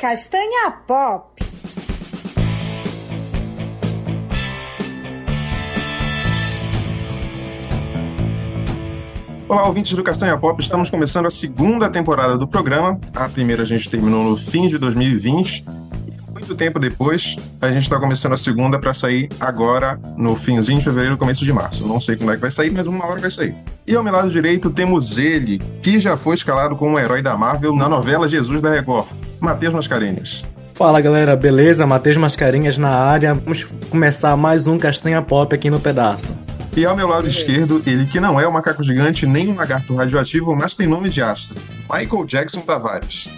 Castanha Pop. Olá, ouvintes do Castanha Pop. Estamos começando a segunda temporada do programa. A primeira a gente terminou no fim de 2020. Muito tempo depois, a gente está começando a segunda para sair agora, no finzinho de fevereiro, começo de março. Não sei quando é que vai sair, mas uma hora vai sair. E ao meu lado direito temos ele, que já foi escalado como um herói da Marvel na novela Jesus da Record, Matheus Mascarenhas. Fala galera, beleza? Matheus Mascarenhas na área. Vamos começar mais um Castanha Pop aqui no pedaço. E ao meu lado esquerdo, ele que não é um macaco gigante nem um lagarto radioativo, mas tem nome de astro. Michael Jackson Tavares.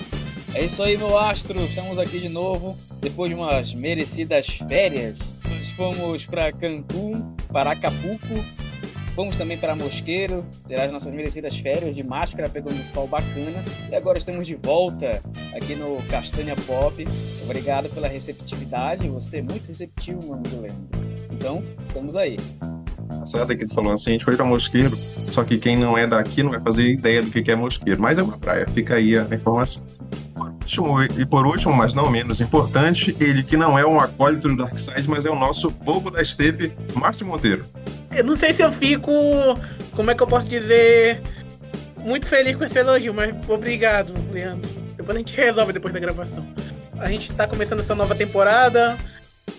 É isso aí, meu astro. Estamos aqui de novo depois de umas merecidas férias. Nós fomos para Cancún, para Acapulco, fomos também para Mosqueiro, ter as nossas merecidas férias de máscara, pegando um sol bacana. E agora estamos de volta aqui no Castanha Pop. Obrigado pela receptividade. Você é muito receptivo, meu amigo Leandro. Então, estamos aí passada que tu falou assim, a gente foi pra Mosqueiro, só que quem não é daqui não vai fazer ideia do que é Mosqueiro, mas é uma praia, fica aí a informação. Por último, e por último, mas não menos importante, ele que não é um acólito do Darkseid, mas é o nosso bobo da estepe, Márcio Monteiro. Eu não sei se eu fico, como é que eu posso dizer, muito feliz com esse elogio, mas obrigado, Leandro. Depois a gente resolve depois da gravação. A gente está começando essa nova temporada,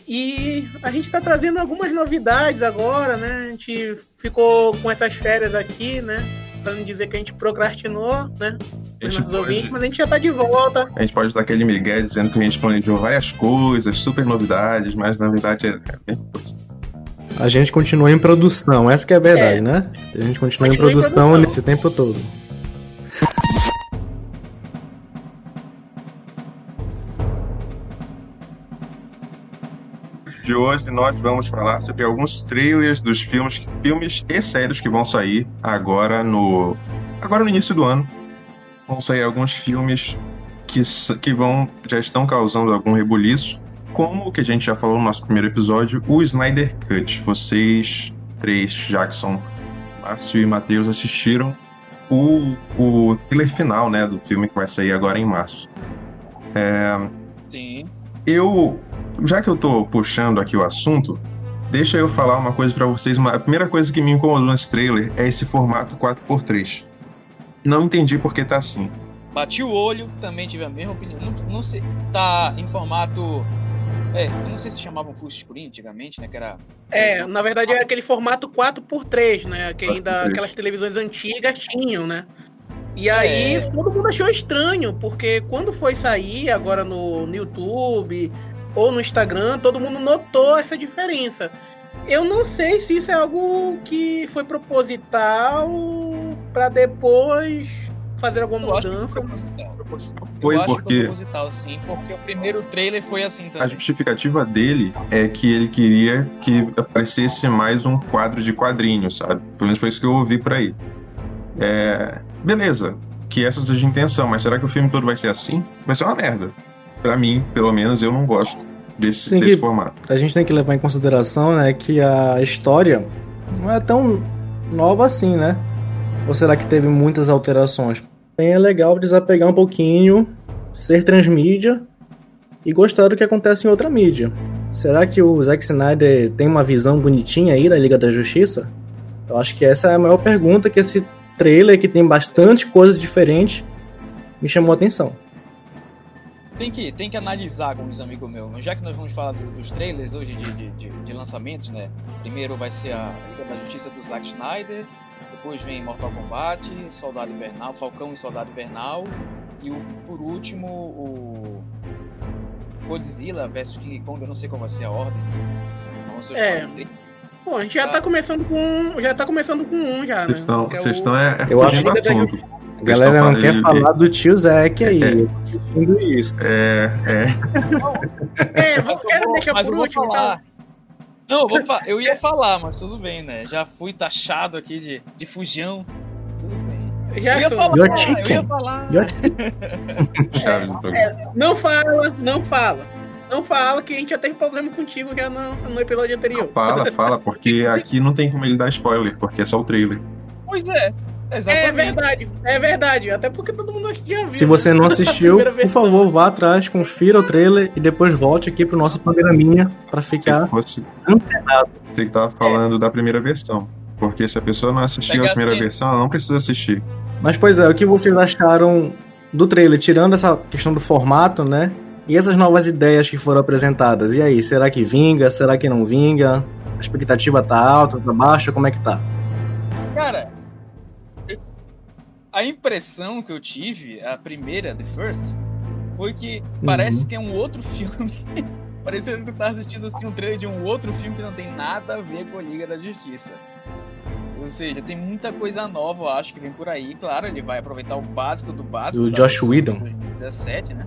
e a gente está trazendo algumas novidades agora, né? A gente ficou com essas férias aqui, né? Pra não dizer que a gente procrastinou, né? Os nossos pode... ouvintes, mas a gente já tá de volta. A gente pode dar aquele migué dizendo que a gente planejou várias coisas, super novidades, mas na verdade é, é a gente continua em produção, essa que é a verdade, é. né? A gente continua, continua em, produção em produção nesse tempo todo. De hoje nós vamos falar sobre alguns trailers dos filmes, filmes e séries que vão sair agora no agora no início do ano. Vão sair alguns filmes que, que vão já estão causando algum rebuliço, como o que a gente já falou no nosso primeiro episódio, o Snyder Cut. Vocês três, Jackson, Márcio e Matheus assistiram o, o trailer final, né, do filme que vai sair agora em março. É, Sim. Eu já que eu tô puxando aqui o assunto, deixa eu falar uma coisa para vocês. Uma, a primeira coisa que me incomodou nesse trailer é esse formato 4x3. Não entendi por que tá assim. Bati o olho, também tive a mesma opinião. Não, não sei, tá em formato. É, eu não sei se chamavam full screen antigamente, né? Que era. É, na verdade era aquele formato 4x3, né? Que ainda aquelas televisões antigas tinham, né? E aí é... todo mundo achou estranho, porque quando foi sair agora no, no YouTube, ou no Instagram, todo mundo notou essa diferença. Eu não sei se isso é algo que foi proposital para depois fazer alguma Eu mudança. Foi, foi porque. Foi proposital, sim, porque o primeiro trailer foi assim também. A justificativa dele é que ele queria que aparecesse mais um quadro de quadrinhos, sabe? Pelo menos foi isso que eu ouvi por aí. É... Beleza, que essa seja a intenção, mas será que o filme todo vai ser assim? Vai ser uma merda para mim, pelo menos, eu não gosto desse, que, desse formato. A gente tem que levar em consideração, né, que a história não é tão nova assim, né? Ou será que teve muitas alterações? É legal desapegar um pouquinho, ser transmídia e gostar do que acontece em outra mídia. Será que o Zack Snyder tem uma visão bonitinha aí da Liga da Justiça? Eu acho que essa é a maior pergunta que esse trailer, que tem bastante coisa diferente, me chamou a atenção tem que, tem que analisar, como diz um amigo meu. Já que nós vamos falar do, dos trailers hoje de, de, de, de, lançamentos, né? Primeiro vai ser a Liga da Justiça do Zack Snyder, depois vem Mortal Kombat, Soldado Invernal, Falcão e Soldado Invernal, e o, por último o Godzilla vs King Kong, eu não sei qual vai ser a ordem. é. Bom, a gente já tá. tá começando com. Já tá começando com um já, né? Vocês estão é, é, eu acho que a galera não quer falar do tio Zack aí. É, eu isso. É, é. é, vou, quero deixar por último, então. Não, eu, vou eu ia falar, mas tudo bem, né? Já fui taxado aqui de, de fujão. Tudo bem. Já eu ia falar, eu ia falar. é, é, não fala, não fala. Não fala que a gente já teve problema contigo já no, no episódio anterior. Não, fala, fala, porque aqui não tem como ele dar spoiler, porque é só o trailer. Pois é, É verdade, é verdade. Até porque todo mundo já viu. Se você não assistiu, por favor, vá atrás, confira o trailer e depois volte aqui pro nosso programinha pra ficar Se fosse, antenado. você que tava falando da primeira versão. Porque se a pessoa não assistiu Pega a primeira assim. versão, ela não precisa assistir. Mas pois é, o que vocês acharam do trailer, tirando essa questão do formato, né? E essas novas ideias que foram apresentadas. E aí, será que vinga? Será que não vinga? A expectativa tá alta, tá baixa? Como é que tá? Cara, a impressão que eu tive, a primeira, The First, foi que parece que é um outro filme. Parecendo que eu tava assistindo assim, um trailer de um outro filme que não tem nada a ver com a Liga da Justiça. Ou seja, tem muita coisa nova, eu acho, que vem por aí. Claro, ele vai aproveitar o básico do básico. Da Josh Whedon. de 2017, né?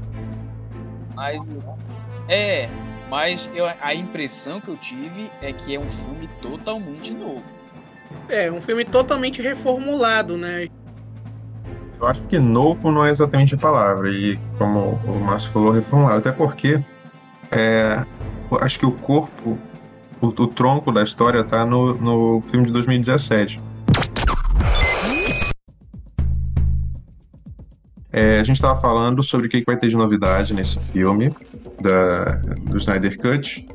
Mas. É, mas eu- a impressão que eu tive é que é um filme totalmente novo. É, um filme totalmente reformulado, né? Eu acho que novo não é exatamente a palavra. E como o Márcio falou, reformulado. Até porque é, acho que o corpo, o, o tronco da história tá no, no filme de 2017. É, a gente estava falando sobre o que que vai ter de novidade nesse filme da, do Snyder Cut.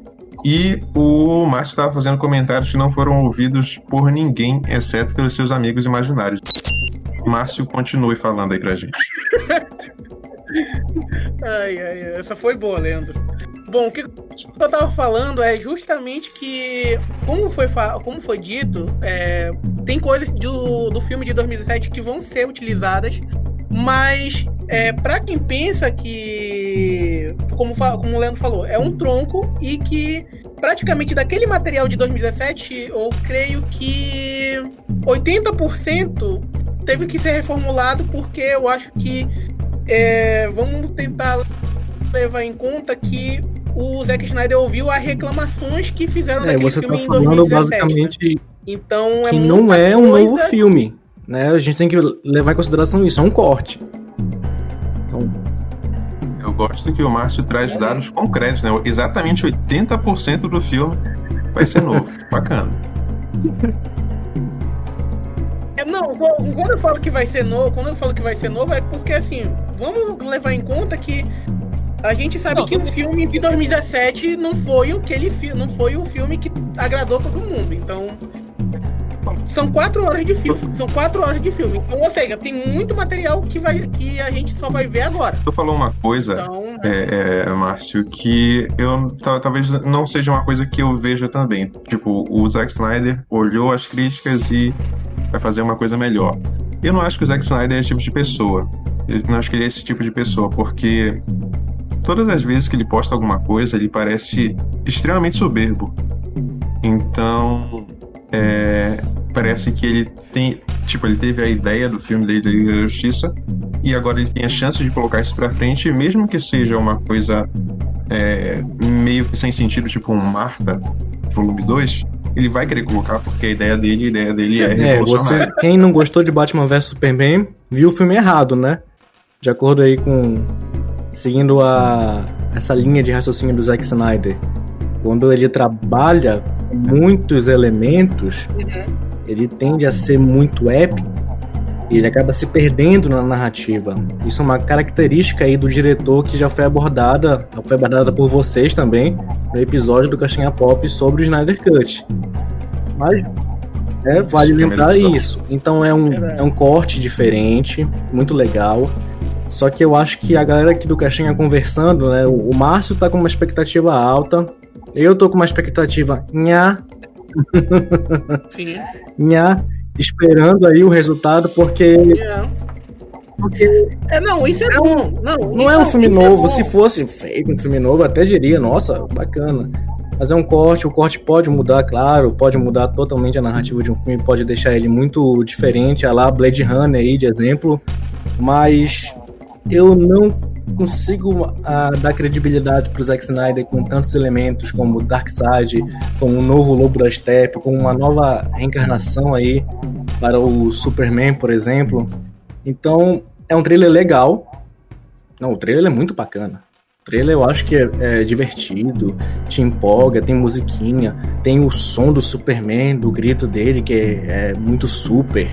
E o Márcio estava fazendo comentários que não foram ouvidos por ninguém, exceto pelos seus amigos imaginários. Márcio, continue falando aí pra gente. Ai, ai, essa foi boa, Leandro. Bom, o que eu tava falando é justamente que, como foi, como foi dito, é, tem coisas do, do filme de 2017 que vão ser utilizadas, mas é, para quem pensa que, como, como o Leandro falou, é um tronco e que praticamente daquele material de 2017, eu creio que 80% teve que ser reformulado porque eu acho que é, vamos tentar levar em conta que o Zack Snyder ouviu as reclamações que fizeram É, daquele você filme tá em falando 2017. basicamente Então é que não é um coisa- novo filme, né? A gente tem que levar em consideração isso, é um corte. Então, Eu gosto que o Márcio traz dados concretos, né? Exatamente 80% do filme vai ser novo. Bacana. É, Não, quando eu falo que vai ser novo, quando eu falo que vai ser novo é porque assim, vamos levar em conta que a gente sabe Não, que o filme de 2017 não foi aquele filme, não foi o filme que agradou todo mundo. Então, são quatro horas de filme, são quatro horas de filme. Então, ou seja, tem muito material que vai que a gente só vai ver agora. Tu falou uma coisa, Então, é, é, Márcio, que eu ta- talvez não seja uma coisa que eu veja também. Tipo, o Zack Snyder olhou as críticas e vai fazer uma coisa melhor. Eu não acho que o Zack Snyder é esse tipo de pessoa. Eu não acho que ele é esse tipo de pessoa, porque todas as vezes que ele posta alguma coisa, ele parece extremamente soberbo. Então, é, parece que ele tem. Tipo, ele teve a ideia do filme da Liga da Justiça e agora ele tem a chance de colocar isso pra frente, mesmo que seja uma coisa é, meio que sem sentido, tipo um Marta, volume 2, ele vai querer colocar porque a ideia dele, a ideia dele é é, revolucionária. você, quem não gostou de Batman vs Superman, viu o filme errado, né? De acordo aí com seguindo a essa linha de raciocínio do Zack Snyder. Quando ele trabalha muitos elementos, ele tende a ser muito épico e ele acaba se perdendo na narrativa. Isso é uma característica aí do diretor que já foi abordada, foi abordada por vocês também no episódio do Caixinha Pop sobre o Snyder Cut. Mas é, vale lembrar isso. Então é um, Verdade. é um corte diferente, muito legal. Só que eu acho que a galera aqui do Caixinha conversando, né? O, o Márcio tá com uma expectativa alta. Eu tô com uma expectativa nha, sim. nha, esperando aí o resultado, porque É. É, não, isso é bom. Não, não é um filme isso novo. bom. Se fosse feito um filme novo, até diria, nossa, bacana. Mas é um corte, o corte pode mudar, claro, pode mudar totalmente a narrativa de um filme, pode deixar ele muito diferente, a lá Blade Runner aí de exemplo, mas eu não consigo ah, dar credibilidade pro Zack Snyder com tantos elementos como Darkseid, como um novo Lobo da Steppe, como uma nova reencarnação aí para o Superman, por exemplo. Então, é um trailer legal. Não, o trailer é muito bacana. O trailer eu acho que é, é divertido, te empolga, tem musiquinha, tem o som do Superman, do grito dele, que é, é muito super.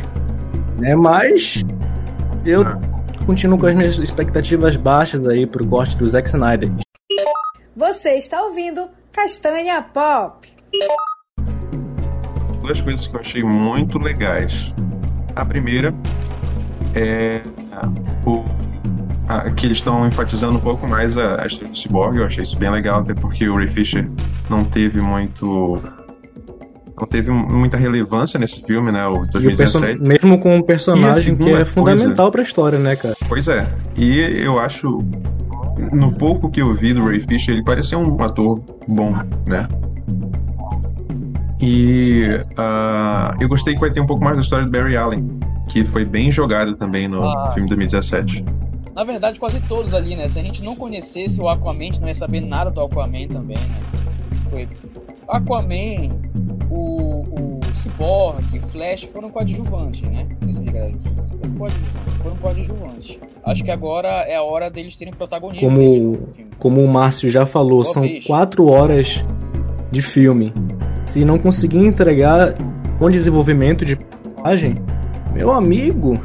Né? Mas eu Ah. Continuo com as minhas expectativas baixas aí pro corte do Zack Snyder. Você está ouvindo Castanha Pop. duas coisas que eu achei muito legais. A primeira é o, a- que eles estão enfatizando um pouco mais a, a história do Cyborg. Eu achei isso bem legal, até porque o Ray Fisher não teve muito. Não teve muita relevância nesse filme, né? O E o perso- 2017. mesmo com um personagem que segunda é fundamental pra história, né, cara? Pois é. E eu acho. No pouco que eu vi do Ray Fisher, ele parecia um ator bom, né? E ah, eu gostei que vai ter um pouco mais da história do Barry Allen, que foi bem jogado também no Ah. filme 2017. Na verdade, quase todos ali, né? Se a gente não conhecesse o Aquaman, a gente não ia saber nada do Aquaman também, né? Foi Aquaman, o, o Cyborg, Flash foram coadjuvantes, né? Nesse Liga da. Foram coadjuvantes, Foram coadjuvantes. Acho que agora é a hora deles terem protagonismo. Como-. Como o Márcio já falou, Boa são vez. quatro horas de filme. Se não conseguir entregar com desenvolvimento de personagem, meu amigo.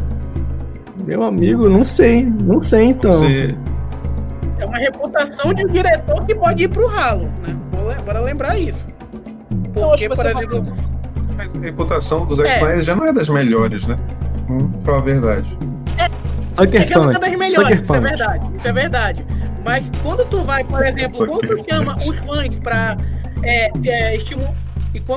meu amigo, não sei, não sei então. Você, É uma reputação de um diretor que pode ir pro ralo, né? Bora lembrar isso. Porque, por ser exemplo, mas a reputação do Zack É. Snyder já não é das melhores, né? Hum, pra falar a verdade. Sucker é que ela Punch, é das Sucker melhores, isso é verdade, isso é verdade. Mas quando tu vai, por exemplo, Sucker quando tu chama os fãs pra é, é, estimular.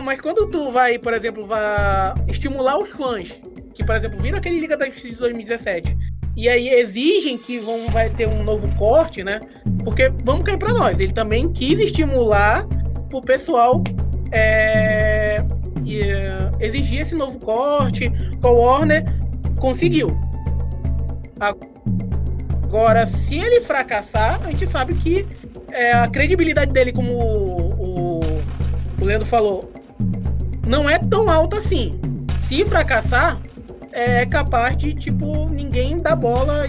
Mas quando tu vai, por exemplo, vai estimular os fãs, que, por exemplo, viram aquele Liga da Justiça de 2017, e aí exigem que vão, vai ter um novo corte, né? Porque, vamos cair pra nós, ele também quis estimular pro pessoal é, e, é, exigir esse novo corte, com a Warner conseguiu. Agora, se ele fracassar, a gente sabe que é, a credibilidade dele, como o, o, o Leandro falou, não é tão alta assim. Se fracassar, é capaz de, tipo, ninguém dar bola.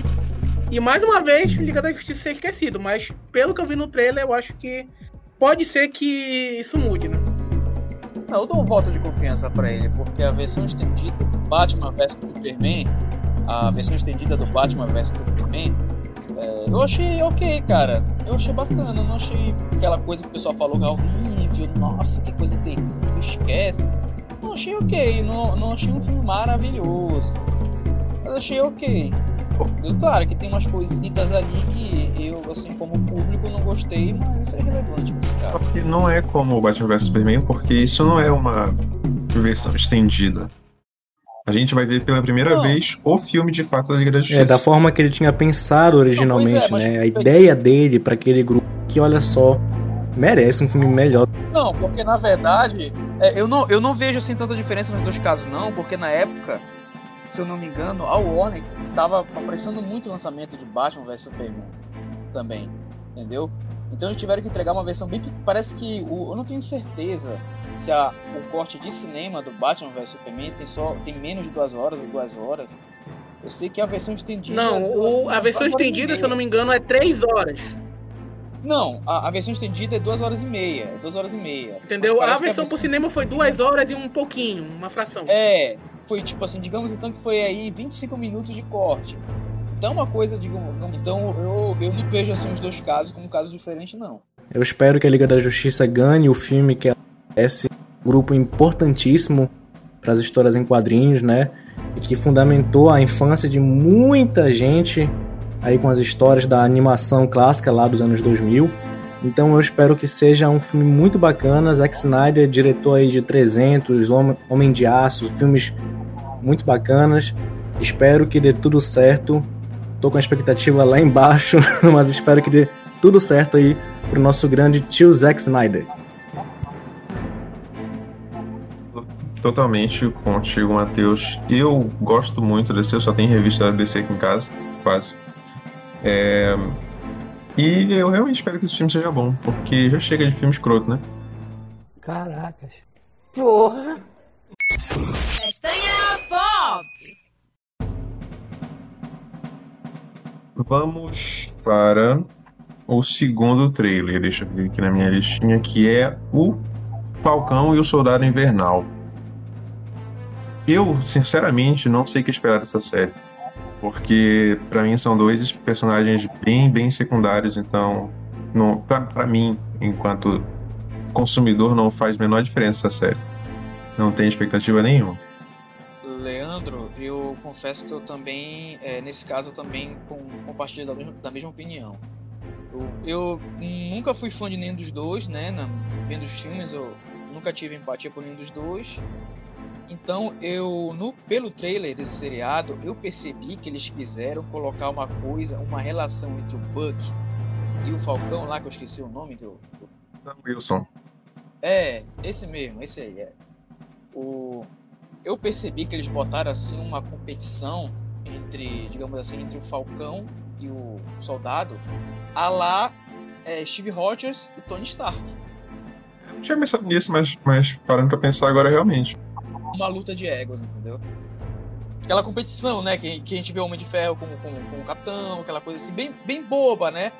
E mais uma vez, Liga da Justiça ser esquecido. Mas pelo que eu vi no trailer, eu acho que pode ser que isso mude, né? Eu dou um voto de confiança pra ele, porque a versão estendida do Batman vs Superman, a versão estendida do Batman vs Superman, é, eu achei ok, cara. Eu achei bacana, não achei aquela coisa que o pessoal falou é horrível, nossa, que coisa terrível, esquece. Não achei ok, não, não achei um filme maravilhoso. Mas achei ok. Eu, claro que tem umas coisitas ali que eu, assim, como público, não gostei, mas isso é irrelevante nesse caso. Porque não é como o Batman vs Superman, porque isso não é uma versão estendida. A gente vai ver pela primeira Não. vez o filme de fato da Liga da Justiça. É, da forma que ele tinha pensado originalmente, mas- né? A ideia dele pra aquele grupo que, olha só, merece um filme melhor. Não, porque na verdade, é, eu, não, eu não vejo assim tanta diferença nos dois casos, não, porque na época, se eu não me engano, a Warner tava apressando muito o lançamento de Batman vs Superman também, entendeu? Então eles tiveram que entregar uma versão bem. pe- Parece que. O, eu não tenho certeza se a, o corte de cinema do Batman vs Superman tem, só, tem menos de duas horas ou duas horas. Eu sei que a versão estendida. Não, o- a versão estendida, se eu não me engano, é três horas. Não, a, a versão estendida é duas horas e meia. É duas horas e meia. Entendeu? A que versão pro cinema foi duas horas e um pouquinho, uma fração. É, foi tipo assim, digamos então que foi aí 25 minutos de corte. Então uma coisa, digamos, então eu, eu não vejo assim os dois casos como casos diferentes, não. Eu espero que a Liga da Justiça ganhe o filme que é esse grupo importantíssimo para as histórias em quadrinhos, né? E que fundamentou a infância de muita gente aí com as histórias da animação clássica lá dos anos 2000. Então eu espero que seja um filme muito bacana. Zack Snyder, diretor aí de 300, Hom- Homem de Aço, filmes muito bacanas. Espero que dê tudo certo. Tô com a expectativa lá embaixo, mas espero que dê tudo certo aí pro nosso grande tio Zack Snyder. Totalmente contigo, Matheus. Eu gosto muito desse, eu só tenho revista da DC aqui em casa, quase. É, E eu realmente espero que esse filme seja bom, porque já chega de filme escroto, né? Caracas. Porra! Vamos para o segundo trailer, deixa eu ver aqui na minha listinha, que é o Falcão e o Soldado Invernal. eu, sinceramente, não sei o que esperar dessa série. Porque, para mim, são dois personagens bem, bem secundários. Então, pra mim, enquanto consumidor, não faz menor diferença essa série. Não tem expectativa nenhuma. Leandro, eu confesso que eu também, é, nesse caso, eu também compartilho da mesma, da mesma opinião. Eu, eu, nunca fui fã de nenhum dos dois, né? Na, vendo os filmes, eu nunca tive empatia por nenhum dos dois. Então, eu no pelo trailer desse seriado, eu percebi que eles quiseram colocar uma coisa, uma relação entre o Buck e o Falcão lá que eu esqueci o nome do, do... Wilson. É, esse mesmo, esse aí é. O eu percebi que eles botaram assim uma competição entre, digamos assim, entre o Falcão e o Soldado, a lá é, Steve Rogers e Tony Stark. Eu não tinha pensado nisso, mas, mas parando pra pensar agora realmente uma luta de egos, entendeu? Aquela competição, né? Que, que a gente vê o Homem de Ferro com, com, com o Capitão, aquela coisa assim, bem, bem boba, né?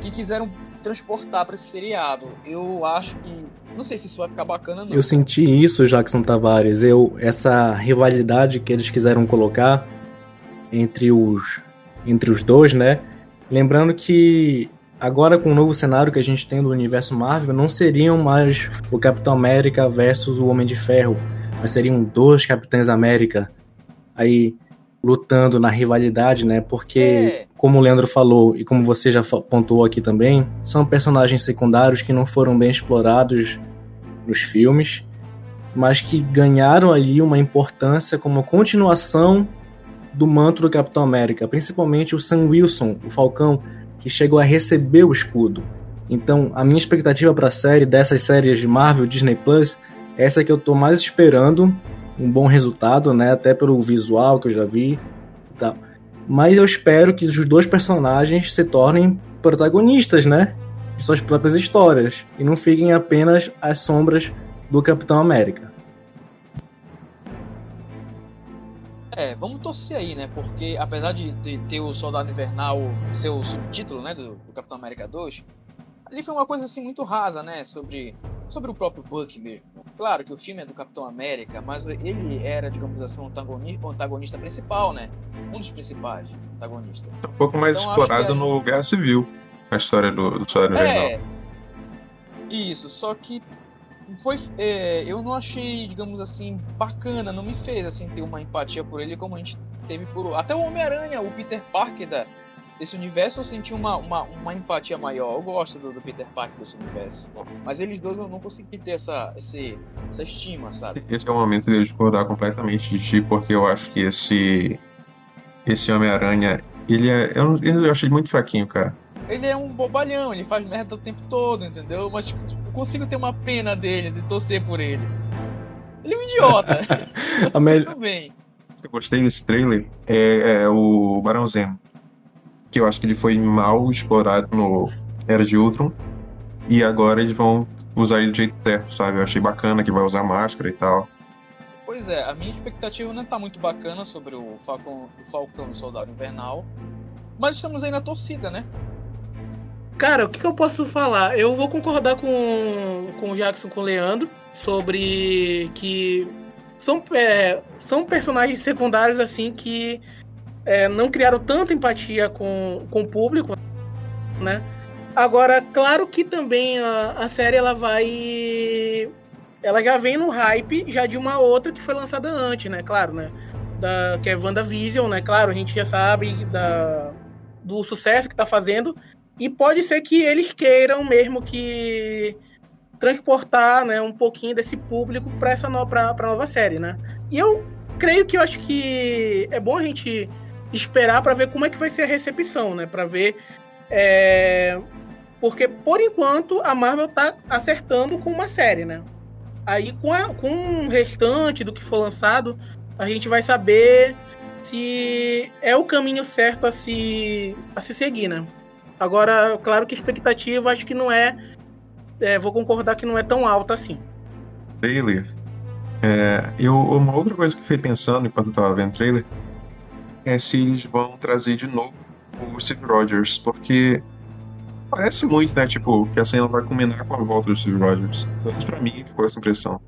Que quiseram transportar para esse seriado. Eu acho que. Não sei se isso vai ficar bacana, não. Eu senti isso, Jackson Tavares. Eu, essa rivalidade que eles quiseram colocar entre os, entre os dois, né? Lembrando que agora com o novo cenário que a gente tem do universo Marvel, não seriam mais o Capitão América versus o Homem de Ferro mas seriam dois Capitães América aí lutando na rivalidade, né? Porque, é. Como o Leandro falou e como você já pontuou aqui também, são personagens secundários que não foram bem explorados nos filmes, mas que ganharam ali uma importância como continuação do manto do Capitão América, principalmente o Sam Wilson, o Falcão, que chegou a receber o escudo. Então, a minha expectativa para a série dessas séries de Marvel Disney Plus essa que eu tô mais esperando um bom resultado, né? Até pelo visual que eu já vi tal. Mas eu espero que os dois personagens se tornem protagonistas, né? De suas próprias histórias. E não fiquem apenas as sombras do Capitão América. É, vamos torcer aí, né? Porque apesar de, de ter o Soldado Invernal ser o subtítulo, né, do, do Capitão América 2, ali foi uma coisa assim muito rasa, né? Sobre, sobre o próprio Buck mesmo. Claro que o filme é do Capitão América, mas ele era, digamos assim, o antagonista, antagonista principal, né? Um dos principais antagonistas. Um pouco mais então, explorado no gente... Guerra Civil, a história do, do Soldado é, Isso, só que foi é, eu não achei digamos assim bacana não me fez assim ter uma empatia por ele como a gente teve por até o Homem Aranha o Peter Parker da desse universo eu senti uma, uma, uma empatia maior. Eu gosto do, do, Peter Parker desse universo. Mas eles dois eu não consegui ter essa, esse, essa estima, sabe? Esse é o momento de eu discordar completamente de ti, porque eu acho que esse. Esse Homem-Aranha, ele é. Eu, eu achei ele muito fraquinho, cara. Ele é um bobalhão, ele faz merda o tempo todo, entendeu? Mas tipo, eu consigo ter uma pena dele, de torcer por ele. Ele é um idiota. melhor... Tudo bem. Eu gostei desse trailer é, é o Barão Zemo que eu acho que ele foi mal explorado no Era de Ultron. E agora eles vão usar ele do jeito certo, sabe? Eu achei bacana que vai usar máscara e tal. Pois é, a minha expectativa não tá muito bacana sobre o Falcão, o Falcão e o Soldado Invernal. Mas estamos aí na torcida, né? Cara, o que, que, eu posso falar? Eu vou concordar com, com o Jackson, com o Leandro, sobre que são, é, são personagens secundários assim que é, não criaram tanta empatia com, com o público, né? Agora, claro que também a, a série ela vai. Ela já vem no hype já de uma outra que foi lançada antes, né? Claro, né? Da, que é WandaVision, né? Claro, a gente já sabe da, do sucesso que tá fazendo. E pode ser que eles queiram mesmo que transportar né, um pouquinho desse público para essa no, pra, pra nova série, né? E eu creio que eu acho que é bom a gente esperar para ver como é que vai ser a recepção, né? Para ver. É... Porque, por enquanto, a Marvel tá acertando com uma série, né? Aí, com, a, com o restante do que for lançado, a gente vai saber se é o caminho certo a se, a se seguir, né? Agora, claro que expectativa acho que não é, é vou concordar que não é tão alta assim. Trailer. É, eu, uma outra coisa que eu fiquei pensando enquanto eu tava vendo trailer é se eles vão trazer de novo o Steve Rogers, porque parece muito, né? Tipo, que a cena vai combinar com a volta do Steve Rogers. Pelo menos pra mim ficou essa impressão.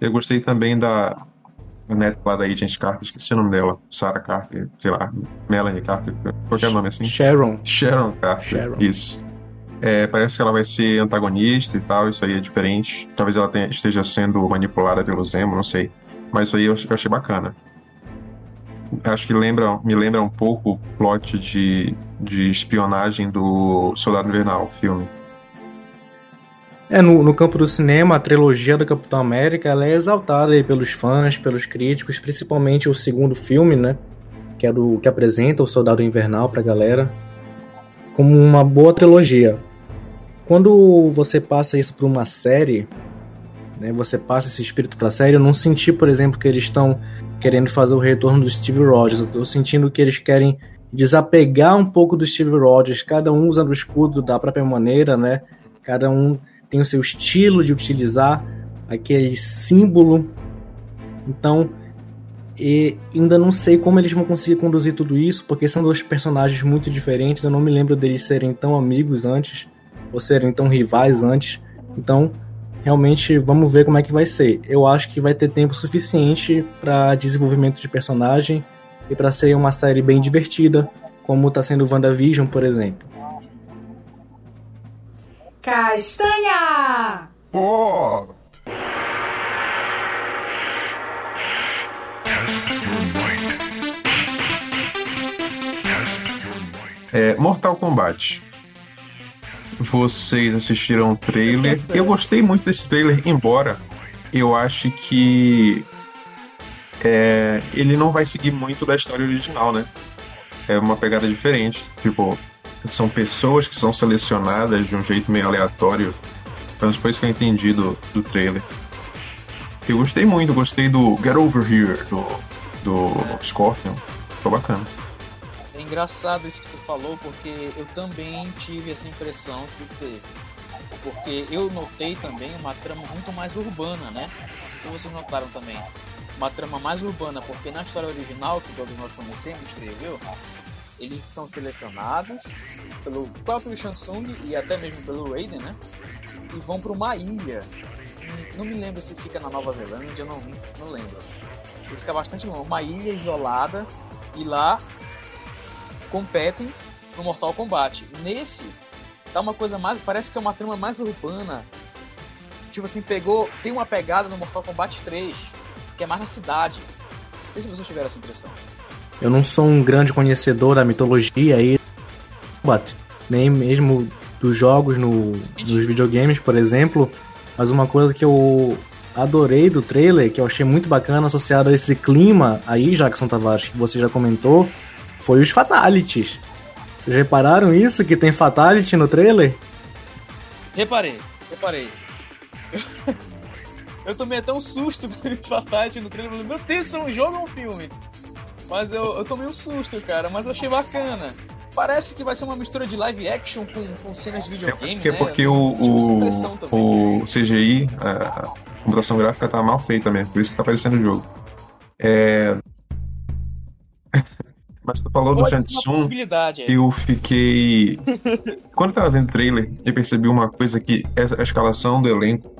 Eu gostei também da, a neta lá da Agent Carter, esqueci o nome dela. Sarah Carter, sei lá, Melanie Carter, qualquer nome assim. Sharon. Sharon Carter, Sharon. isso. É, parece que ela vai ser antagonista e tal, isso aí é diferente. Talvez ela tenha- esteja sendo manipulada pelo Zemo, não sei. Mas isso aí eu, eu achei bacana. Acho que lembra, me lembra um pouco o plot de, de espionagem do Soldado Invernal, filme. É, no, no campo do cinema, a trilogia do Capitão América ela é exaltada aí pelos fãs, pelos críticos, principalmente o segundo filme, né? Que é do que apresenta o Soldado Invernal pra galera, como uma boa trilogia. Quando você passa isso pra uma série, né? Você passa esse espírito pra série, eu não senti, por exemplo, que eles estão querendo fazer o retorno do Steve Rogers. Eu tô sentindo que eles querem desapegar um pouco do Steve Rogers, cada um usando o escudo da própria maneira, né? Cada um tem o seu estilo de utilizar aquele símbolo. Então, e ainda não sei como eles vão conseguir conduzir tudo isso, porque são dois personagens muito diferentes. Eu não me lembro deles serem tão amigos antes, ou serem tão rivais antes. Então, realmente, vamos ver como é que vai ser. Eu acho que vai ter tempo suficiente para desenvolvimento de personagem e para ser uma série bem divertida, como está sendo WandaVision, por exemplo. Castanha! É, Mortal Kombat. Vocês assistiram o trailer. Eu gostei muito desse trailer, embora eu ache que é, ele não vai seguir muito da história original, né? É uma pegada diferente. Tipo, são pessoas que são selecionadas de um jeito meio aleatório. Pelo menos foi isso que eu entendi do, do trailer. Eu gostei muito, gostei do Get Over Here, do, do Scorpion. Ficou bacana. Engraçado isso que tu falou, porque eu também tive essa impressão que teve. Porque eu notei também uma trama muito mais urbana, né? Não sei se vocês notaram também. Uma trama mais urbana, porque na história original, que todos nós conhecemos, escreveu, eles estão selecionados pelo próprio Shansung e até mesmo pelo Raiden, né? E vão para uma ilha. Não me lembro se fica na Nova Zelândia, não, não lembro. Fica bastante longe. Uma ilha isolada e lá competem no Mortal Kombat. Nesse, tá uma coisa mais. Parece que é uma trama mais urbana. Tipo assim, pegou. Tem uma pegada no Mortal Kombat 3, que é mais na cidade. Não sei se vocês tiveram essa impressão. Eu não sou um grande conhecedor da mitologia aí, Kombat, nem mesmo dos jogos no, nos videogames, por exemplo, mas uma coisa que eu adorei do trailer, que eu achei muito bacana associado a esse clima aí, Jackson Tavares, que você já comentou, foi os fatalities. Vocês repararam isso, que tem fatality no trailer? Reparei, reparei. Eu tomei até um susto por ele Fatality no trailer. Meu Deus, isso é um jogo ou um filme? Mas eu, eu tomei um susto, cara. Mas eu achei bacana. Parece que vai ser uma mistura de live action com, com cenas de Eu videogame, acho que é né? porque Eu o, o, o CGI, a computação gráfica tá mal feita mesmo, por isso que tá aparecendo o jogo. É... Mas tu falou do Pode Shansung, possibilidade, é. eu fiquei. Quando eu tava vendo o trailer, eu percebi uma coisa que essa, a escalação do elenco.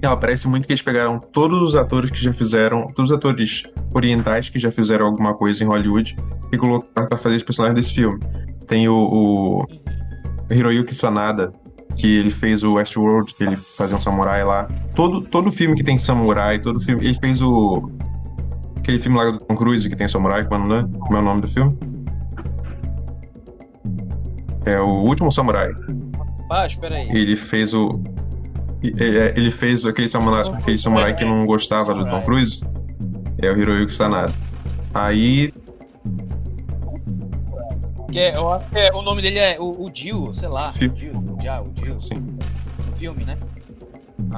Ela parece muito que eles pegaram todos os atores que já fizeram, todos os atores orientais que já fizeram alguma coisa em Hollywood e colocaram pra fazer os personagens desse filme. Tem o, o Hiroyuki Sanada, que ele fez o Westworld, que ele fazia um samurai lá. Todo, todo filme que tem samurai, todo filme. Ele fez o. Aquele filme lá do Tom Cruise que tem samurai, como é, como é o nome do filme? É o Último Samurai. Ah, espera aí. Ele fez o. é, Ele fez aquele samurai, aquele samurai que não gostava do Tom Cruise. É o Hiroyuki Sanada. Aí Que é, eu acho que é- o nome dele é o, o Jill, sei lá. O Jill, o Jill, o Jill, assim. no filme, né?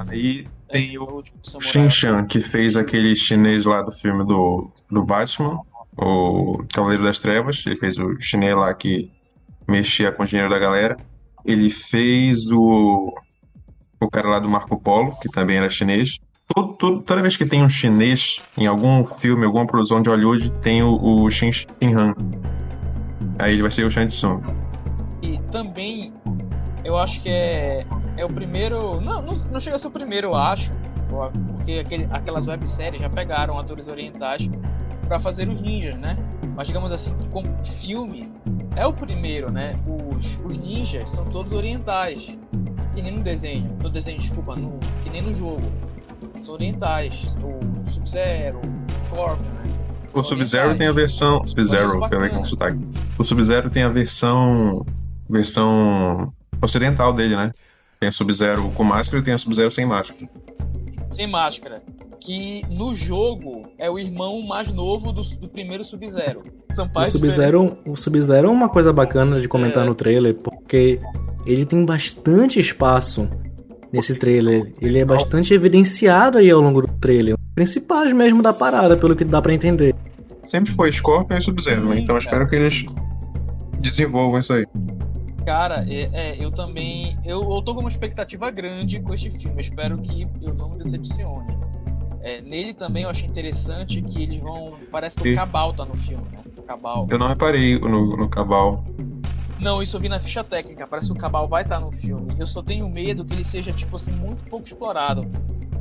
Aí tem o samurai. Shin Chan, que fez aquele chinês lá do filme do, do Batman, o Cavaleiro das Trevas. Ele fez o chinês lá que mexia com o dinheiro da galera. Ele fez o, o cara lá do Marco Polo, que também era chinês. Todo, todo- toda vez que tem um chinês em algum filme, alguma produção de Hollywood, tem o, o Shin Shin Han. Aí ele vai ser o Shang Tsung. E também, eu acho que é, é o primeiro. Não, não, não chega a ser o primeiro, eu acho. Porque aquele, aquelas webséries já pegaram atores orientais para fazer os ninjas, né? Mas digamos assim, como filme, é o primeiro, né? Os, os ninjas são todos orientais. Que nem no desenho. No desenho, desculpa, no, que nem no jogo. São orientais. O Sub-Zero, o Scorpion, né? O Sub-Zero tem a versão. Sub-Zero, peraí, com sotaque. O Sub-Zero tem a versão. versão ocidental dele, né? Tem a Sub-Zero com máscara e tem a Sub-Zero sem máscara. Sem máscara. Que no jogo é o irmão mais novo do, do primeiro Sub-Zero. O Sub-Zero o Sub-Zero é uma coisa bacana de comentar É. no trailer, porque ele tem bastante espaço nesse trailer. Ele é bastante evidenciado aí ao longo do trailer. Principais mesmo da parada, pelo que dá pra entender. Sempre foi Scorpion e Sub-Zero, né? Então eu espero cara. que eles desenvolvam isso aí. Cara, é, é, eu também. Eu, eu tô com uma expectativa grande com este filme. Eu espero que eu não me decepcione. É, nele também eu achei interessante que eles vão. Parece que o Cabal tá no filme, né? O Cabal. Eu não reparei no, no Cabal. Não, isso eu vi na ficha técnica. Parece que o Cabal vai estar no filme. Eu só tenho medo que ele seja, tipo assim, muito pouco explorado.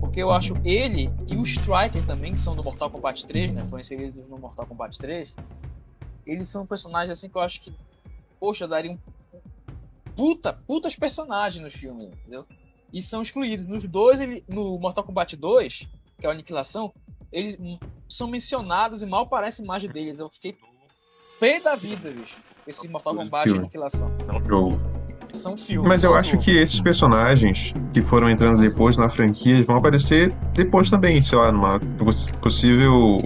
Porque eu acho ele e o Striker também, que são do Mortal Kombat 3, né? Foram inseridos no Mortal Kombat 3. Eles são personagens assim que eu acho que, poxa, dariam puta, putas personagens nos filmes, entendeu? E são excluídos. Nos dois, ele, no Mortal Kombat 2, que é a Aniquilação, eles são mencionados e mal aparece a imagem deles. Eu fiquei pé da vida, bicho. Esse Mortal Kombat e Filme. Aniquilação. Não jogo. São filmes. Mas eu acho jogo. que esses personagens que foram entrando depois na franquia vão aparecer depois também, sei lá, numa poss- possível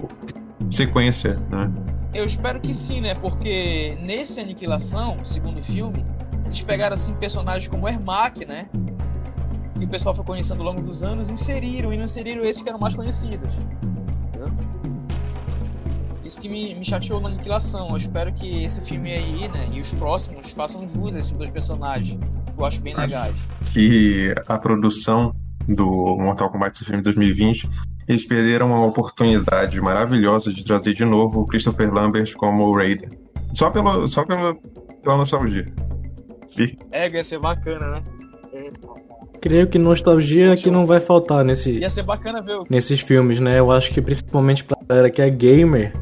sequência, né? Eu espero que sim, né? Porque nesse Aniquilação, segundo filme, eles pegaram assim personagens como Ermac, né? Que o pessoal foi conhecendo ao longo dos anos, inseriram e não inseriram esses que eram mais conhecidos. Entendeu? Isso que me, me chateou na Aniquilação. Eu espero que esse filme aí, né? E os próximos façam jus a esses dois personagens. Eu acho bem Acho. legais. Que a produção do Mortal Kombat esse filme de 2020 eles perderam uma oportunidade maravilhosa de trazer de novo o Christopher Lambert como o Raiden. Só, pelo, só pela, pela nostalgia. É, ia ser bacana, né? Creio que nostalgia Poxa. que não vai faltar nesse, Ia ser bacana ver o nesses filmes, né? Eu acho que principalmente pra galera que é gamer,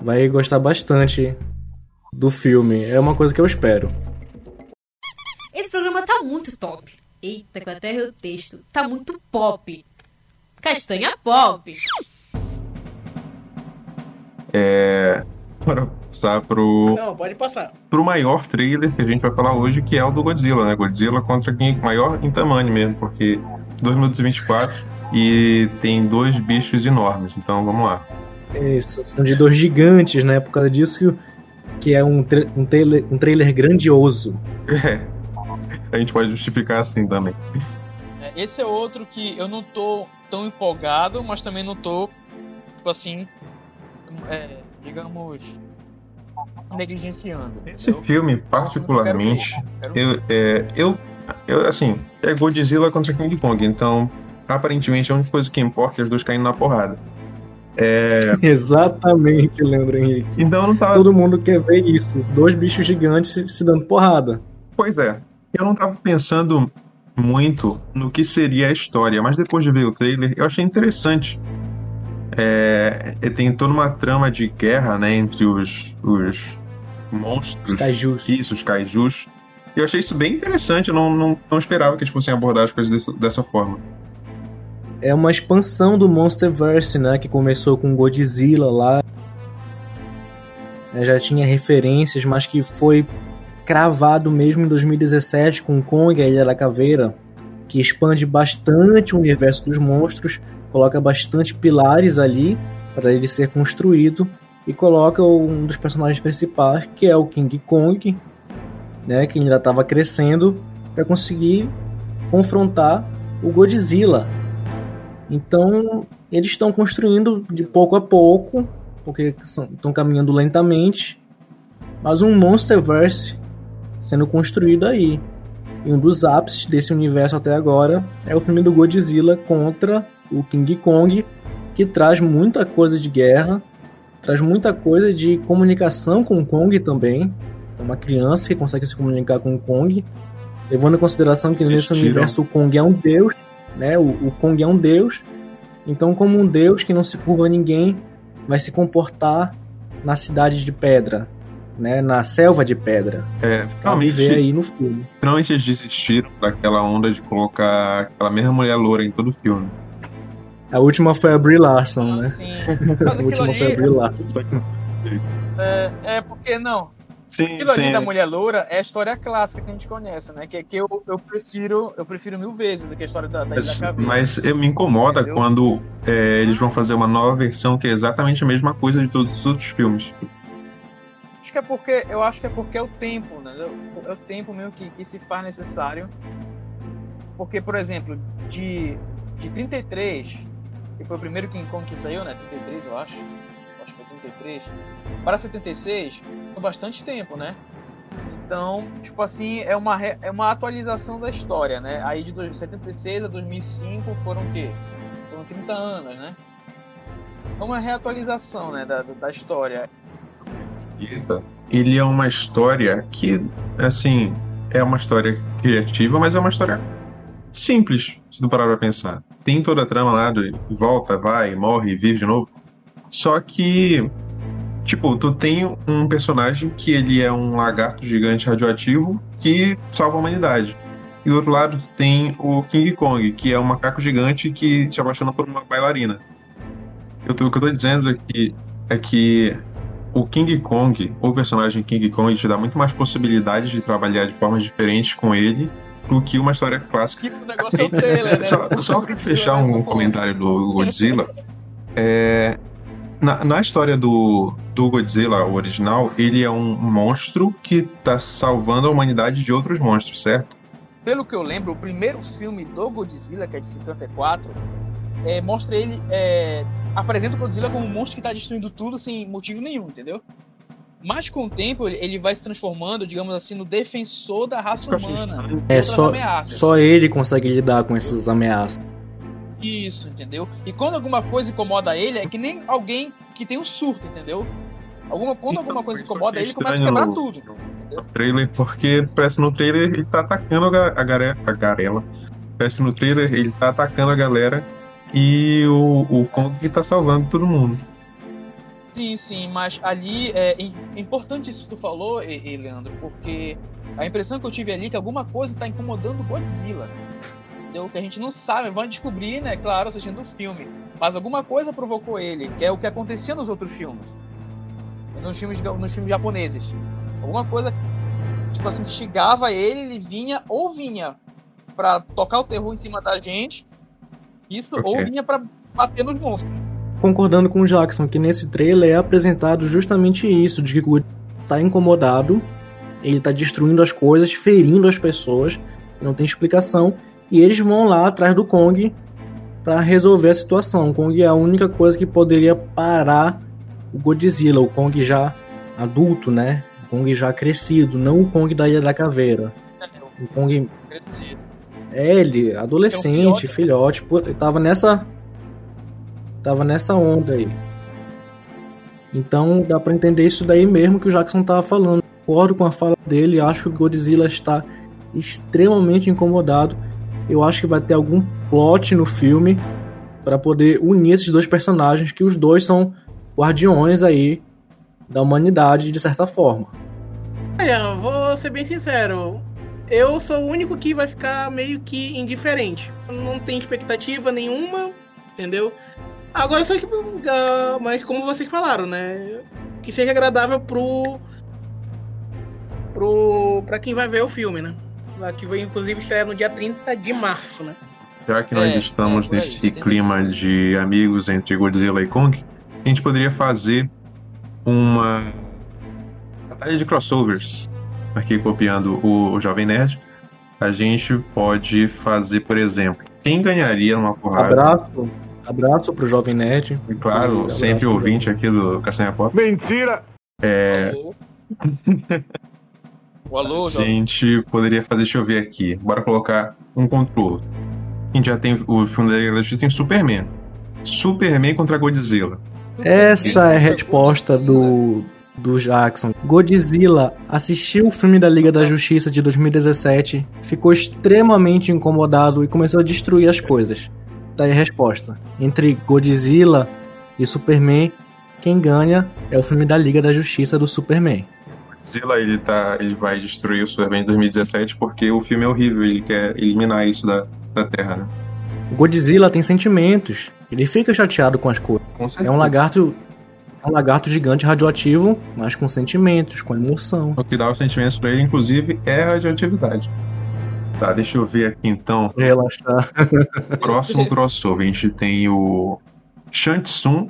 vai gostar bastante do filme. É uma coisa que eu espero. Esse programa tá muito top. Eita, que eu até errei o texto. Tá muito pop. Castanha pop. é. Para passar pro, Não, pode passar. pro maior trailer que a gente vai falar hoje, que é o do Godzilla, né? Godzilla contra King maior em tamanho mesmo, porque 2 minutos e 24 e tem dois bichos enormes. Então vamos lá. Isso, são de dois gigantes, né? Por causa disso que é um, tra- um, trailer, um trailer grandioso. É. A gente pode justificar assim também. É, Esse é outro que eu não tô tão empolgado, mas também não tô, tipo assim, é, digamos, negligenciando. Esse entendeu? filme, É particularmente, eu quero ver, eu, é, eu, eu, assim, é Godzilla contra King Kong, então aparentemente a única coisa que importa é os dois caindo na porrada. É, Exatamente, Leandro Henrique. então eu não tava. Todo mundo quer ver isso. Dois bichos gigantes se, se dando porrada. Pois é. Eu não tava pensando muito no que seria a história, mas depois de ver o trailer, eu achei interessante. É, tem toda uma trama de guerra, né, entre os, os monstros. Os kaijus. Isso, os kaijus. E eu achei isso bem interessante, eu não, não, não esperava que eles fossem abordar as coisas dessa, dessa forma. É uma expansão do Monsterverse, né? Que começou com Godzilla lá. É, Já tinha referências, mas que foi cravado mesmo em 2017 com Kong, a Ilha da Caveira, que expande bastante o universo dos monstros, coloca bastante pilares ali para ele ser construído e coloca um dos personagens principais, que é o King Kong, né, que ainda estava crescendo para conseguir confrontar o Godzilla. Então, eles estão construindo de pouco a pouco, porque estão caminhando lentamente, mas um Monsterverse sendo construído aí. E um dos ápices desse universo até agora é o filme do Godzilla contra o King Kong, que traz muita coisa de guerra, traz muita coisa de comunicação com o Kong também. Uma criança que consegue se comunicar com o Kong, levando em consideração que nesse Existiram. universo o Kong é um deus, né? O, o Kong é um deus, Então, como um deus que não se curva a ninguém, vai se comportar na cidade de pedra, né? Na selva de pedra. É, viver finalmente, aí no filme. finalmente eles desistiram daquela onda de colocar aquela mesma mulher loura em todo o filme. A última foi a Brie Larson, né? Mas A última foi a Brie ali Larson. é, é porque não. Sim, Aquilo ali sim. da mulher loura é a história clássica que a gente conhece, né? Que, que eu, eu prefiro eu prefiro mil vezes do que a história da, da Mas, da mas eu- me incomoda Entendeu? quando é, eles vão fazer uma nova versão que é exatamente a mesma coisa de todos os outros filmes. Acho que é porque eu acho que é porque é o tempo, né? É o tempo mesmo que, que se faz necessário. Porque, por exemplo, de, de 33, que foi o primeiro King Kong que saiu, né? 33, eu acho. Acho que foi 33. Para 76, foi bastante tempo, né? Então, tipo assim, é uma, é uma atualização da história, né? Aí de dois- 76 a 2005 foram o quê? Foram 30 anos, né? É uma reatualização, né, da, da história. Ele é uma história que, assim, é uma história criativa, mas é uma história simples, se tu parar pra pensar. Tem toda a trama lá, de volta, vai, morre, vive de novo. Só que, tipo, tu tem um personagem que ele é um lagarto gigante radioativo que salva a humanidade. E do outro lado tem o King Kong, que é um macaco gigante que se apaixona por uma bailarina. Eu tô- o que eu tô dizendo é que, é que o King Kong, o personagem King Kong, te dá muito mais possibilidades de trabalhar de formas diferentes com ele do que uma história clássica. Que o negócio é o trailer, né? Só, só pra fechar um comentário do Godzilla, é, na, na história do, do Godzilla original, ele é um monstro que tá salvando a humanidade de outros monstros, certo? Pelo que eu lembro, o primeiro filme do Godzilla, que é de 54, é, mostra ele. É, apresenta o Godzilla como um monstro que tá destruindo tudo sem motivo nenhum, entendeu? Mas com o tempo ele, vai se transformando, digamos assim, no defensor da raça humana. É, só, ameaças. só ele consegue lidar com essas ameaças. Isso, entendeu? E quando alguma coisa incomoda ele, é que nem alguém que tem um surto, entendeu? Alguma, quando Então, alguma coisa isso incomoda ele, começa a quebrar no- tudo. No trailer, porque parece no trailer ele tá atacando a, a, gare- a garela. Parece no trailer ele tá atacando a galera e o, o Kong que tá salvando todo mundo. Sim, sim, mas ali é im- importante isso que tu falou, e, e, Leandro, porque a impressão que eu tive ali é que alguma coisa tá incomodando Godzilla. Entendeu? Que a gente não sabe, vai descobrir, né, claro, assistindo o filme. Mas alguma coisa provocou ele, que é o que acontecia nos outros filmes. Nos filmes, nos filmes japoneses. Alguma coisa, tipo assim, instigava ele, ele vinha ou vinha pra tocar o terror em cima da gente, isso, ou vinha pra bater nos monstros. Concordando com o Jackson, que nesse trailer é apresentado justamente isso, de que o tá incomodado, ele tá destruindo as coisas, ferindo as pessoas, não tem explicação, e eles vão lá atrás do Kong para resolver a situação. O Kong é a única coisa que poderia parar o Godzilla, o Kong já adulto, né? O Kong já crescido, não o Kong da Ilha da Caveira. O Kong Crescido. é, ele, adolescente, É filhote, ele tava nessa. Tava nessa onda aí. Então dá pra entender isso daí mesmo que o Jackson tava falando. Concordo com a fala dele, acho que o Godzilla está extremamente incomodado. Eu acho que vai ter algum plot no filme para poder unir esses dois personagens, que os dois são guardiões aí da humanidade de certa forma. Vou ser bem sincero. Eu sou o único que vai ficar meio que indiferente. Não tem expectativa nenhuma, entendeu? Agora só que. ah, Mas como vocês falaram, né? Que seja agradável pro. pro. pra quem vai ver o filme, né? Lá Que vai inclusive estrear no dia 30 de março, né? Já que nós É, estamos é, nesse entendeu? clima de amigos entre Godzilla e Kong, a gente poderia fazer uma batalha de crossovers. Aqui copiando o, o Jovem Nerd. A gente pode fazer, por exemplo, quem ganharia numa porrada? Abraço, abraço pro Jovem Nerd. E claro, Abraço sempre ouvinte aqui do Castanha Pop. Mentira! É, Alô? O alô, a jovem. gente poderia fazer, deixa eu ver aqui. Bora colocar um contra o outro. A gente já tem o filme da Liga da Justiça, tem Superman. Superman contra Godzilla. Essa é a resposta do, do Jackson. Godzilla assistiu o filme da Liga da Justiça de 2017, ficou extremamente incomodado e começou a destruir as coisas. Tá aí a resposta. Entre Godzilla e Superman, quem ganha é o filme da Liga da Justiça do Superman. Godzilla ele, tá, ele vai destruir o Superman em 2017 porque o filme é horrível, ele quer eliminar isso da, da Terra, né? O Godzilla tem sentimentos. Ele fica chateado com as coisas. Com É um lagarto. É um lagarto gigante radioativo, mas com sentimentos, com emoção. O que dá os sentimentos pra ele, inclusive, é a radioatividade. Tá, deixa eu ver aqui então. Relaxar. Próximo crossover, a gente tem o Shang Tsung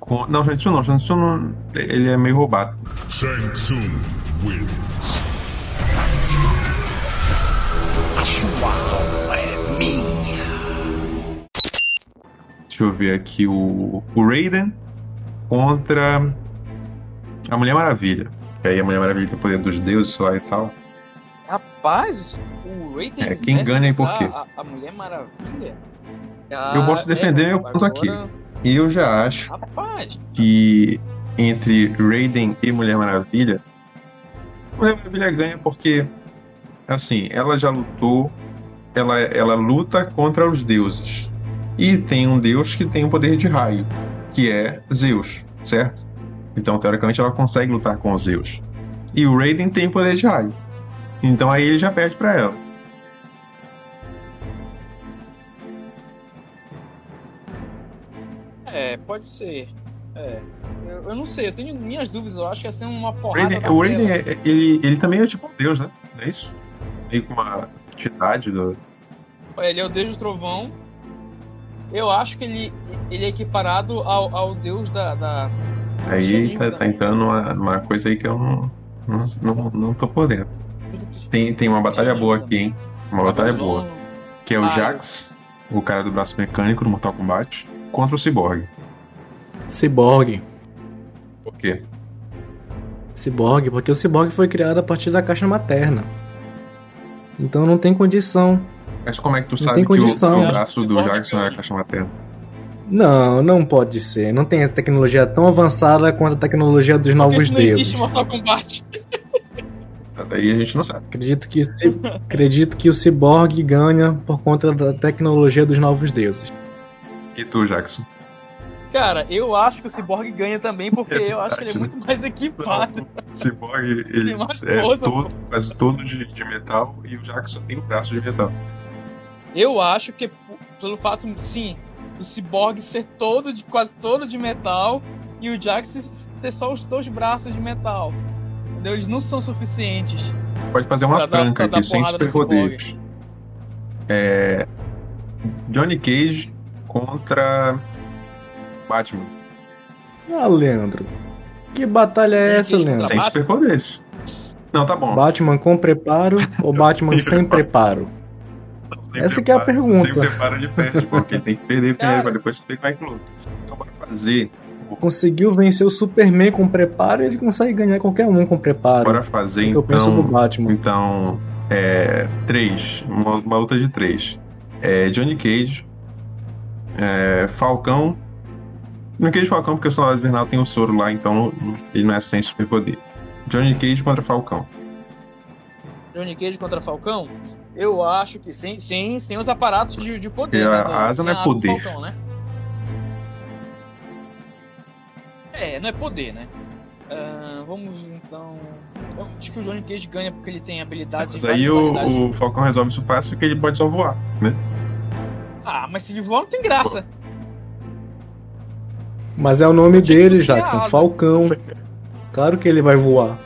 com. Não, Shang Tsung não, Shang Tsung não... ele é meio roubado. Shang Tsung wins. Deixa eu ver aqui o, o Raiden contra a Mulher Maravilha. Que aí a Mulher Maravilha tem o poder dos deuses lá e tal. Rapaz, o Raiden. É, quem ganha e por a- quê? A, Mulher Maravilha. Eu posso Ah, defender é, meu ponto agora- aqui. E eu já acho Rapaz, que entre Raiden e Mulher Maravilha, Mulher Maravilha ganha porque, assim, ela já lutou, ela, ela luta contra os deuses. E tem um deus que tem o poder de raio, que é Zeus, certo? Então, teoricamente, ela consegue lutar com os Zeus. E o Raiden tem poder de raio. Então aí ele já perde pra ela. é, pode ser. É. Eu, eu não sei, eu tenho minhas dúvidas, eu acho que ia ser uma porrada. Raiden, o Raiden tela. é- ele, ele também é tipo um deus, né? Não é isso? Meio com uma entidade do, Ele é o Deus do Trovão. Eu acho que ele, ele é equiparado ao, ao Deus da. da... Aí tá, tá entrando numa, numa coisa aí que eu não, não, não, não tô por dentro. Tem, tem uma batalha boa aqui, hein? Uma batalha boa. Que é o Jax, o cara do braço mecânico do Mortal Kombat, contra o Cyborg. Cyborg. Por quê? Cyborg, porque o Cyborg foi criado a partir da caixa materna. Então não tem condição. Mas como é que tu Não sabe tem que o, condição. que o braço do Jackson é a caixa materna? Não, não pode ser. Não tem a tecnologia tão avançada quanto a tecnologia dos Porque novos isso não deuses. existe Mortal Kombat. Daí a gente não sabe. Acredito que, acredito que o Cyborg ganha por conta da tecnologia dos novos deuses. E tu, Jackson? Cara, eu acho que o Cyborg ganha também, porque eu acho que ele é muito mais equipado. O Cyborg, ele é coisa, todo, quase todo de, de metal e o Jackson tem o braço de metal. Eu acho que pelo fato, sim, do Cyborg ser todo, de, quase todo de metal e o Jax ter só os dois braços de metal. Entendeu? Eles não são suficientes. Pode fazer uma franca aqui, sem superpoderes. É. Johnny Cage contra Batman. Ah, Leandro. Que batalha é essa, Leandro? Sem Batman? superpoderes. Não, tá bom. Batman com preparo ou Batman sem preparo? Sem essa que é a preparo. pergunta. Sem preparo ele perde, porque ele tem que perder primeiro pra depois como é que luta. Então bora fazer. Conseguiu vencer o Superman com preparo ele consegue ganhar qualquer um com preparo. Bora fazer o que eu penso do então. Batman. Então. É. Três. Uma, uma luta de três. É, Johnny Cage. É, Falcão. Johnny Cage Falcão, porque o Soldado Invernal tem o soro lá, então ele não é sem superpoder. Johnny Cage contra Falcão. Johnny Cage contra Falcão? Eu acho que sim, sim, sem os aparatos de, de poder. Né, a asa sem não é poder. Falcão, né? É, não é poder, né? Ah, vamos então. Eu acho que o Johnny Cage ganha porque ele tem habilidades Mas e aí o, o Falcão resolve isso fácil porque ele pode só voar, né? Ah, mas se ele voar não tem graça. Mas é o nome dele, Jackson. Falcão. Claro que ele vai voar.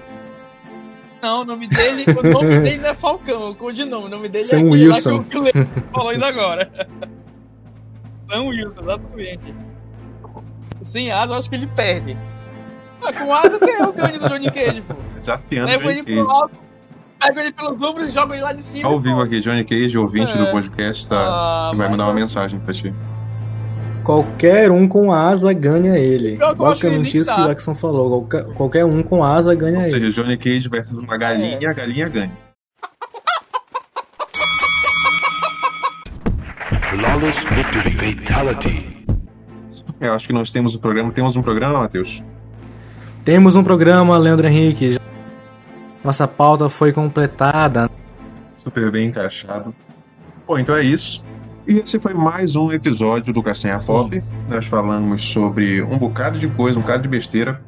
Não, o nome dele, o nome dele não é Falcão, o codinome, o nome dele Sam é aquele lá Wilson. que o Leandro falou ainda agora. Sam Wilson, exatamente. Sem asa, eu acho que ele perde. Ah, com asa tem o ganho do Johnny Cage, pô. Desafiando Leva Johnny ele Cage. pro alto, pega ele pelos ombros e joga ele lá de cima. Ao vivo aqui, Johnny Cage, ouvinte do É. podcast, tá, Ah, vai mas mandar uma mensagem pra ti. Qualquer um com asa ganha ele. Eu acho que ele Basicamente isso que o. Jackson falou. Qualquer, qualquer um com asa ganha Ou ele. seja, Johnny Cage versus uma galinha, É. a galinha ganha. Flawless victory fatality. Eu acho que nós temos um programa. Temos um programa, Matheus? Temos um programa, Leandro Henrique. Nossa pauta foi completada. Super bem encaixado. Bom, então é isso. E esse foi mais um episódio do Castanha Sim. Pop. Nós falamos sobre um bocado de coisa, um bocado de besteira.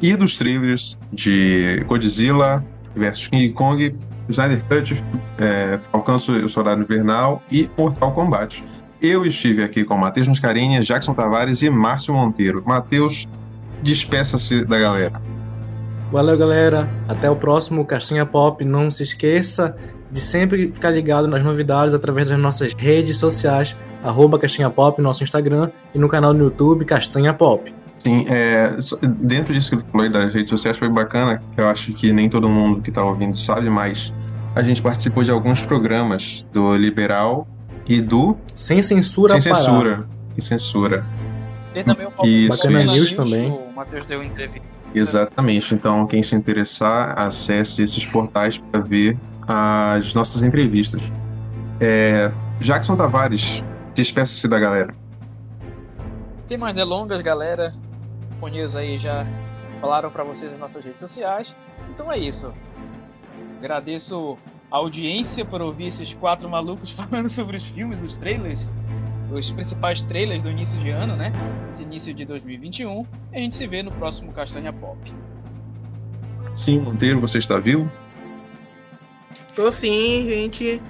E dos trailers de Godzilla vs King Kong, Snyder Cut, é, Falcão e o Soldado Invernal e Mortal Kombat. Eu estive aqui com Matheus Mascarenha, Jackson Tavares e Márcio Monteiro. Matheus, despeça-se da galera. Valeu, galera. Até o próximo Caixinha Pop. Não se esqueça de sempre ficar ligado nas novidades através das nossas redes sociais, arroba Caixinha Pop, nosso Instagram, e no canal do YouTube Castanha Pop. Sim, é, dentro disso que tu falou das redes sociais foi bacana. Eu acho que nem todo mundo que tá ouvindo sabe, mas a gente participou de alguns programas do Liberal e do Sem censura Sem. Censura. E Censura. Tem também o Paulo Isso, Bacana isso. News também. O Matheus deu entrevista. Exatamente. Então, quem se interessar, acesse esses portais para ver as nossas entrevistas. É, Jackson Tavares, despeça-se da galera. Sem mais delongas, galera. O News aí já falaram pra vocês nas nossas redes sociais. Então é isso. Agradeço audiência por ouvir esses quatro malucos falando sobre os filmes, os trailers, os principais trailers do início de ano, né? Esse início de 2021. E a gente se vê no próximo Castanha Pop. Sim, Monteiro, você está vivo? Tô sim, gente.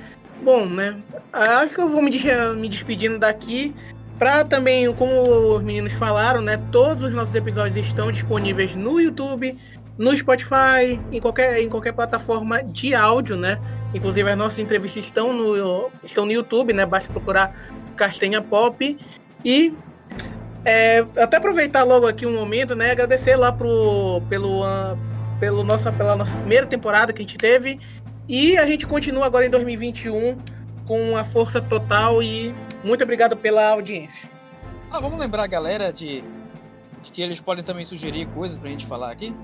Bom, né? Acho que eu vou me, des- me despedindo daqui. Pra também, como os meninos falaram, né? Todos os nossos episódios estão disponíveis no YouTube, no Spotify, em qualquer, em qualquer plataforma de áudio, né? Inclusive as nossas entrevistas estão no, estão no YouTube, né? Basta procurar Castanha Pop. E é, até aproveitar logo aqui um momento, né? Agradecer lá pro, pelo, ah, pelo nossa, pela nossa primeira temporada que a gente teve. E a gente continua agora em 2021 com a força total e muito obrigado pela audiência. Ah, vamos lembrar a galera de, de que eles podem também sugerir coisas pra gente falar aqui.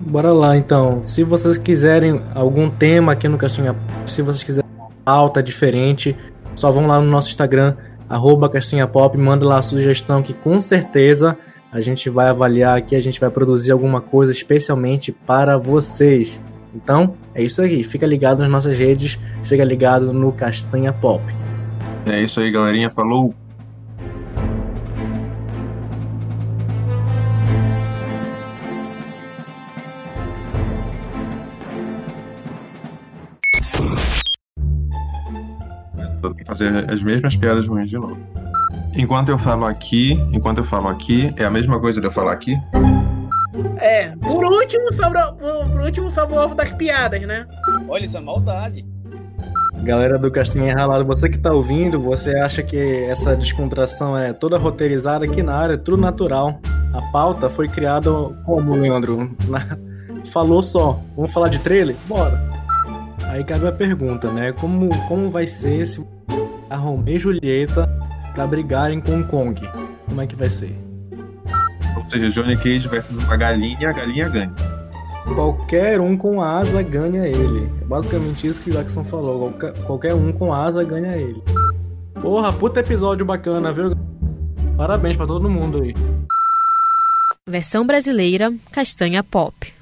Bora lá então. Se vocês quiserem algum tema aqui no Caixinha Pop, se vocês quiserem uma pauta diferente, só vão lá no nosso Instagram, arroba Caixinha Pop, manda lá a sugestão que com certeza a gente vai avaliar aqui, a gente vai produzir alguma coisa especialmente para vocês. Então, é isso aí. Fica ligado nas nossas redes, fica ligado no Castanha Pop. É isso aí, galerinha. Falou! Fazer as mesmas piadas ruins de novo. Enquanto eu falo aqui, enquanto eu falo aqui, é a mesma coisa de eu falar aqui? É, por último, sobra, por, por último, sobra o ovo das piadas, né? Olha, isso é maldade. Galera do Castanha Ralado, você que tá ouvindo, você acha que essa descontração é toda roteirizada aqui na área, é tudo natural. A pauta foi criada como, Leandro? Na- Falou só, vamos falar de trailer? Bora! Aí cabe a pergunta, né? Como, como vai ser se a Romeo e Julieta pra brigarem com o Kong? Como é que vai ser? Ou seja, Johnny Cage versus uma galinha e a galinha ganha. Qualquer um com asa ganha ele. É basicamente isso que o Jackson falou. Qualquer, qualquer um com asa ganha ele. Porra, puta episódio bacana, viu? Parabéns pra todo mundo aí. Versão brasileira Castanha Pop.